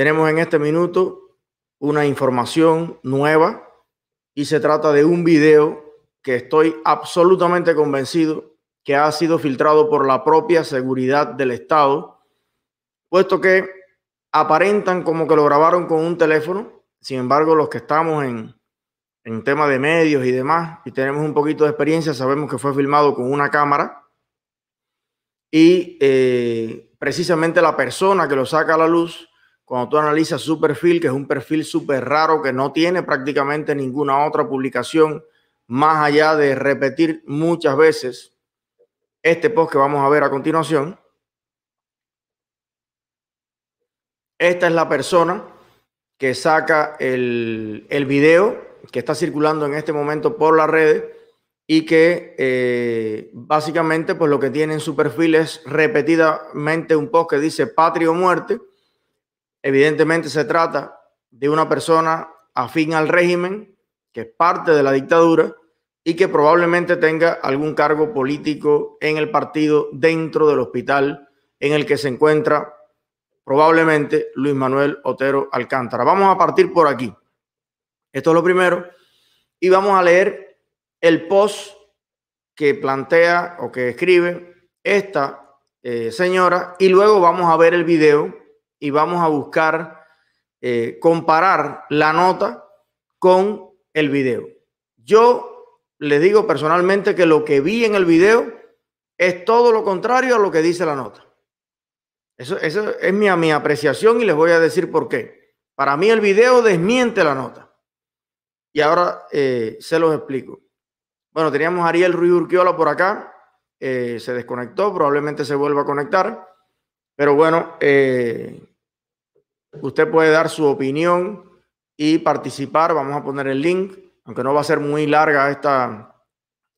tenemos en este minuto una información nueva y se trata de un video que estoy absolutamente convencido que ha sido filtrado por la propia seguridad del Estado, puesto que aparentan como que lo grabaron con un teléfono. Sin embargo, los que estamos en, en tema de medios y demás, y tenemos un poquito de experiencia, sabemos que fue filmado con una cámara y eh, precisamente la persona que lo saca a la luz, cuando tú analizas su perfil, que es un perfil súper raro, que no tiene prácticamente ninguna otra publicación, más allá de repetir muchas veces este post que vamos a ver a continuación. Esta es la persona que saca el, el video que está circulando en este momento por las redes y que eh, básicamente pues lo que tiene en su perfil es repetidamente un post que dice patria o muerte. Evidentemente se trata de una persona afín al régimen, que es parte de la dictadura y que probablemente tenga algún cargo político en el partido dentro del hospital en el que se encuentra probablemente Luis Manuel Otero Alcántara. Vamos a partir por aquí. Esto es lo primero. Y vamos a leer el post que plantea o que escribe esta eh, señora y luego vamos a ver el video y vamos a buscar eh, comparar la nota con el video. Yo les digo personalmente que lo que vi en el video es todo lo contrario a lo que dice la nota. Eso, eso es mi, mi apreciación y les voy a decir por qué. Para mí el video desmiente la nota. Y ahora eh, se los explico. Bueno, teníamos a Ariel Ruiz Urquiola por acá. Eh, se desconectó, probablemente se vuelva a conectar. Pero bueno, eh, usted puede dar su opinión y participar. Vamos a poner el link, aunque no va a ser muy larga esta,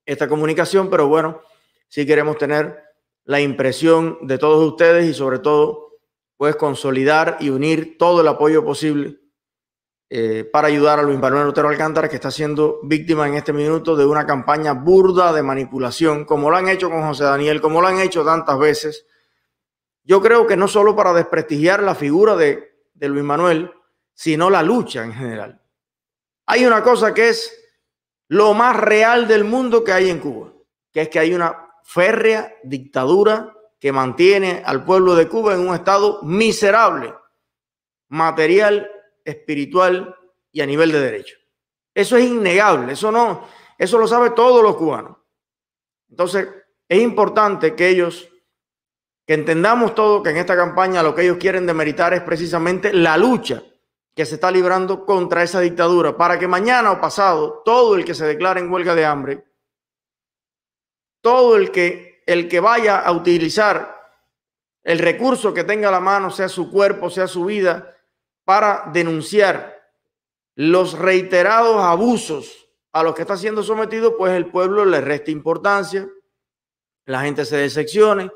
esta comunicación, pero bueno, sí queremos tener la impresión de todos ustedes y sobre todo, pues consolidar y unir todo el apoyo posible eh, para ayudar a Luis Manuel Otero Alcántara, que está siendo víctima en este minuto de una campaña burda de manipulación, como lo han hecho con José Daniel, como lo han hecho tantas veces. Yo creo que no solo para desprestigiar la figura de, de Luis Manuel, sino la lucha en general. Hay una cosa que es lo más real del mundo que hay en Cuba, que es que hay una férrea dictadura que mantiene al pueblo de Cuba en un estado miserable, material espiritual y a nivel de derecho. Eso es innegable, eso no, eso lo sabe todos los cubanos. Entonces, es importante que ellos, que entendamos todo, que en esta campaña lo que ellos quieren demeritar es precisamente la lucha que se está librando contra esa dictadura, para que mañana o pasado todo el que se declare en huelga de hambre, todo el que, el que vaya a utilizar el recurso que tenga a la mano, sea su cuerpo, sea su vida, para denunciar los reiterados abusos a los que está siendo sometido, pues el pueblo le resta importancia, la gente se decepcione,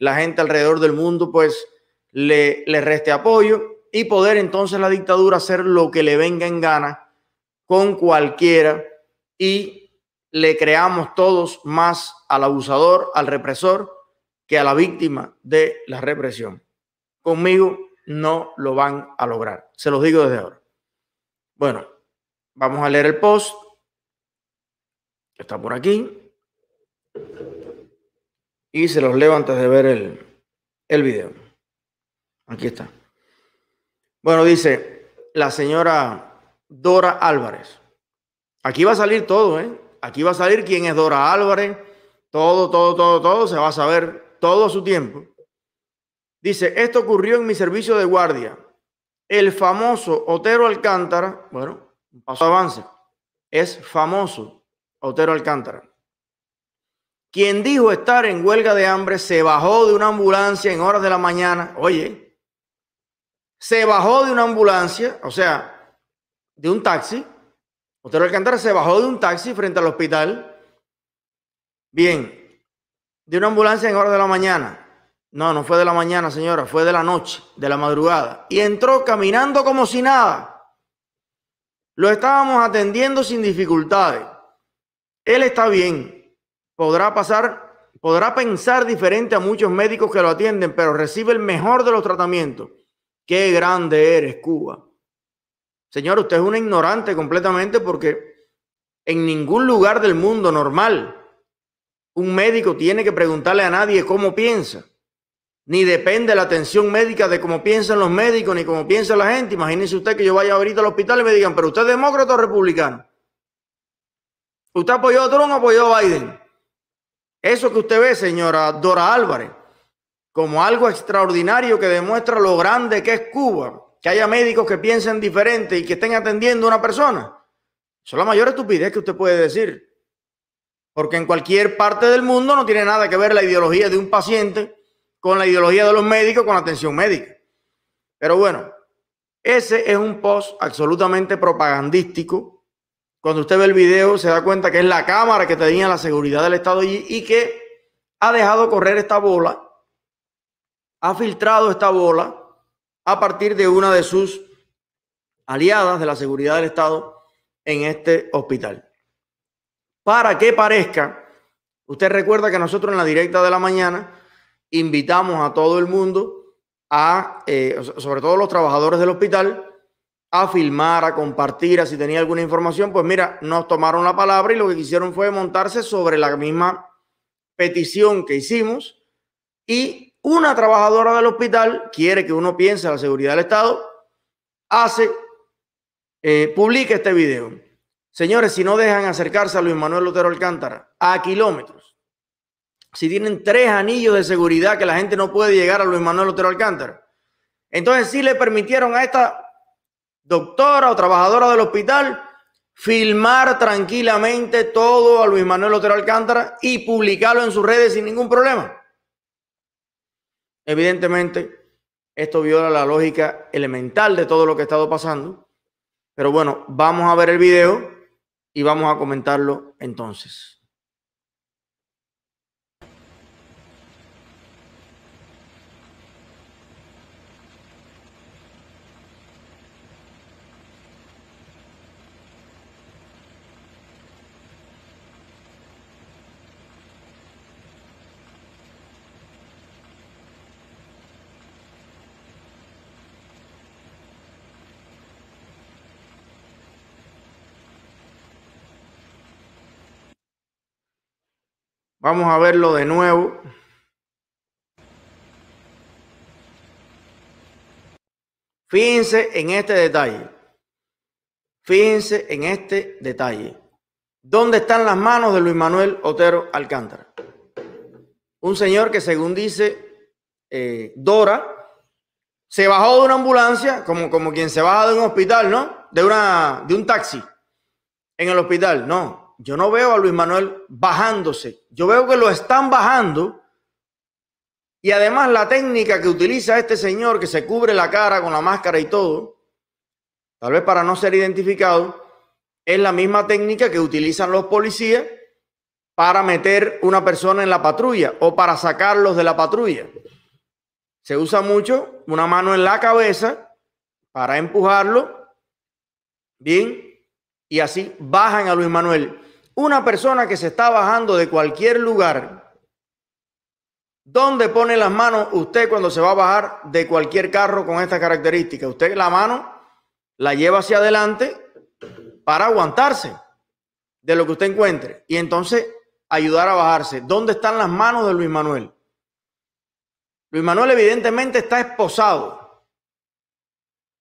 la gente alrededor del mundo pues le, le reste apoyo y poder entonces la dictadura hacer lo que le venga en gana con cualquiera y le creamos todos más al abusador, al represor, que a la víctima de la represión. Conmigo no lo van a lograr. Se los digo desde ahora. Bueno, vamos a leer el post. Está por aquí. Y se los leo antes de ver el, el video. Aquí está. Bueno, dice la señora Dora Álvarez. Aquí va a salir todo, ¿eh? Aquí va a salir quién es Dora Álvarez. Todo, todo, todo, todo. Se va a saber todo su tiempo. Dice, esto ocurrió en mi servicio de guardia. El famoso Otero Alcántara, bueno, un paso avance, es famoso Otero Alcántara. Quien dijo estar en huelga de hambre se bajó de una ambulancia en horas de la mañana. Oye, se bajó de una ambulancia, o sea, de un taxi. Otero Alcántara se bajó de un taxi frente al hospital. Bien, de una ambulancia en horas de la mañana. No, no fue de la mañana, señora, fue de la noche, de la madrugada. Y entró caminando como si nada. Lo estábamos atendiendo sin dificultades. Él está bien. Podrá pasar, podrá pensar diferente a muchos médicos que lo atienden, pero recibe el mejor de los tratamientos qué grande eres, Cuba. Señor, usted es un ignorante completamente porque en ningún lugar del mundo normal un médico tiene que preguntarle a nadie cómo piensa. Ni depende la atención médica de cómo piensan los médicos, ni cómo piensa la gente. Imagínese usted que yo vaya ahorita al hospital y me digan, pero usted es demócrata o republicano. ¿Usted apoyó a Trump o apoyó a Biden? Eso que usted ve, señora Dora Álvarez, como algo extraordinario que demuestra lo grande que es Cuba, que haya médicos que piensen diferente y que estén atendiendo a una persona. Eso es la mayor estupidez que usted puede decir. Porque en cualquier parte del mundo no tiene nada que ver la ideología de un paciente con la ideología de los médicos, con la atención médica. Pero bueno, ese es un post absolutamente propagandístico. Cuando usted ve el video se da cuenta que es la cámara que tenía la seguridad del Estado y, y que ha dejado correr esta bola, ha filtrado esta bola a partir de una de sus aliadas de la seguridad del Estado en este hospital. Para que parezca, usted recuerda que nosotros en la directa de la mañana invitamos a todo el mundo, a, eh, sobre todo los trabajadores del hospital, a filmar, a compartir, a si tenía alguna información, pues mira, nos tomaron la palabra y lo que quisieron fue montarse sobre la misma petición que hicimos y una trabajadora del hospital quiere que uno piense en la seguridad del Estado, hace, eh, publica este video. Señores, si no dejan acercarse a Luis Manuel Lutero Alcántara a kilómetros, si tienen tres anillos de seguridad que la gente no puede llegar a Luis Manuel Lutero Alcántara, entonces sí le permitieron a esta doctora o trabajadora del hospital filmar tranquilamente todo a Luis Manuel Lutero Alcántara y publicarlo en sus redes sin ningún problema. Evidentemente, esto viola la lógica elemental de todo lo que ha estado pasando. Pero bueno, vamos a ver el video y vamos a comentarlo entonces. Vamos a verlo de nuevo. Fíjense en este detalle. Fíjense en este detalle. ¿Dónde están las manos de Luis Manuel Otero Alcántara? Un señor que según dice eh, Dora, se bajó de una ambulancia, como, como quien se baja de un hospital, ¿no? De, una, de un taxi en el hospital. No, yo no veo a Luis Manuel bajándose. Yo veo que lo están bajando. Y además la técnica que utiliza este señor que se cubre la cara con la máscara y todo, tal vez para no ser identificado, es la misma técnica que utilizan los policías para meter una persona en la patrulla o para sacarlos de la patrulla. Se usa mucho una mano en la cabeza para empujarlo, bien, y así bajan a Luis Manuel. Una persona que se está bajando de cualquier lugar, ¿dónde pone las manos usted cuando se va a bajar de cualquier carro con esta característica? Usted la mano la lleva hacia adelante para aguantarse de lo que usted encuentre y entonces ayudar a bajarse. ¿Dónde están las manos de Luis Manuel? Luis Manuel evidentemente está esposado.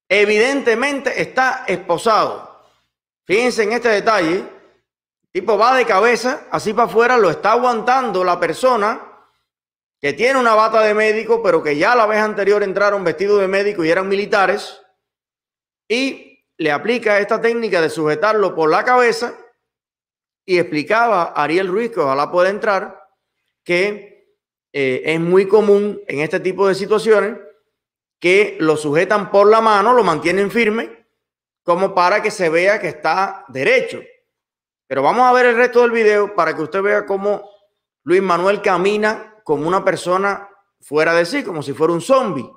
Evidentemente está esposado. Fíjense en este detalle tipo va de cabeza, así para afuera, lo está aguantando la persona que tiene una bata de médico, pero que ya la vez anterior entraron vestidos de médico y eran militares, y le aplica esta técnica de sujetarlo por la cabeza, y explicaba a Ariel Ruiz, que ojalá pueda entrar, que eh, es muy común en este tipo de situaciones que lo sujetan por la mano, lo mantienen firme, como para que se vea que está derecho. Pero vamos a ver el resto del video para que usted vea cómo Luis Manuel camina como una persona fuera de sí, como si fuera un zombie.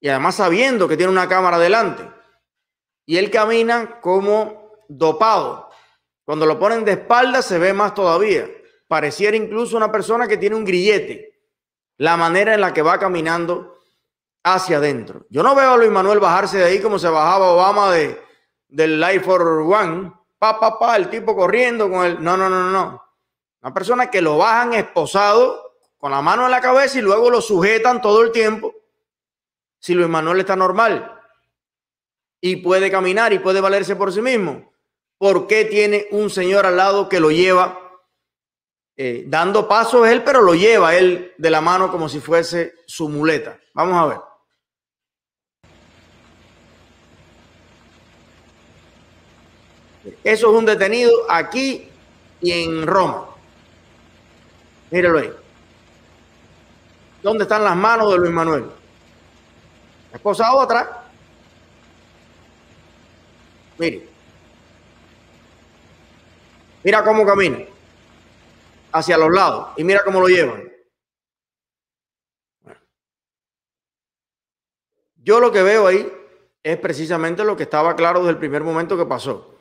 Y además sabiendo que tiene una cámara delante. Y él camina como dopado. Cuando lo ponen de espalda se ve más todavía. Pareciera incluso una persona que tiene un grillete. La manera en la que va caminando hacia adentro. Yo no veo a Luis Manuel bajarse de ahí como se bajaba Obama de, del Life for One. Pa, el tipo corriendo con el... No, no, no, no. Una persona que lo bajan esposado con la mano en la cabeza y luego lo sujetan todo el tiempo. Si Luis Manuel está normal y puede caminar y puede valerse por sí mismo, ¿por qué tiene un señor al lado que lo lleva eh, dando pasos él, pero lo lleva él de la mano como si fuese su muleta? Vamos a ver. Eso es un detenido aquí y en Roma. Míralo ahí. ¿Dónde están las manos de Luis Manuel? La esposa otra. Mire. Mira cómo camina. Hacia los lados. Y mira cómo lo llevan. Yo lo que veo ahí es precisamente lo que estaba claro desde el primer momento que pasó.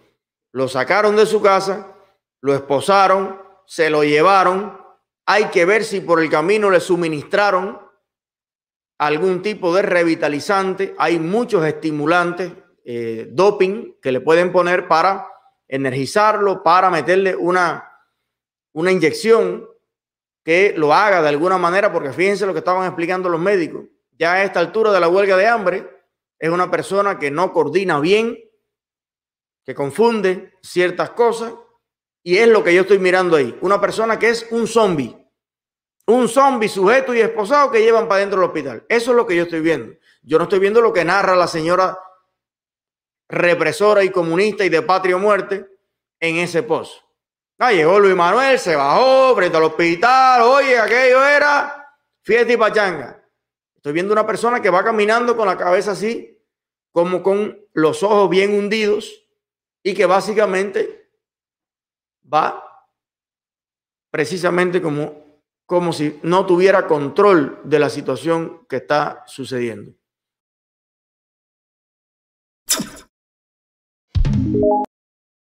Lo sacaron de su casa, lo esposaron, se lo llevaron. Hay que ver si por el camino le suministraron algún tipo de revitalizante. Hay muchos estimulantes, eh, doping, que le pueden poner para energizarlo, para meterle una, una inyección que lo haga de alguna manera, porque fíjense lo que estaban explicando los médicos. Ya a esta altura de la huelga de hambre, es una persona que no coordina bien, que confunde ciertas cosas y es lo que yo estoy mirando ahí. Una persona que es un zombie. Un zombie sujeto y esposado que llevan para dentro del hospital. Eso es lo que yo estoy viendo. Yo no estoy viendo lo que narra la señora represora y comunista y de patria muerte en ese post. Ah, llegó Luis Manuel, se bajó frente al hospital. Oye, aquello era fiesta y pachanga. Estoy viendo una persona que va caminando con la cabeza así, como con los ojos bien hundidos, y que básicamente va precisamente como, como si no tuviera control de la situación que está sucediendo.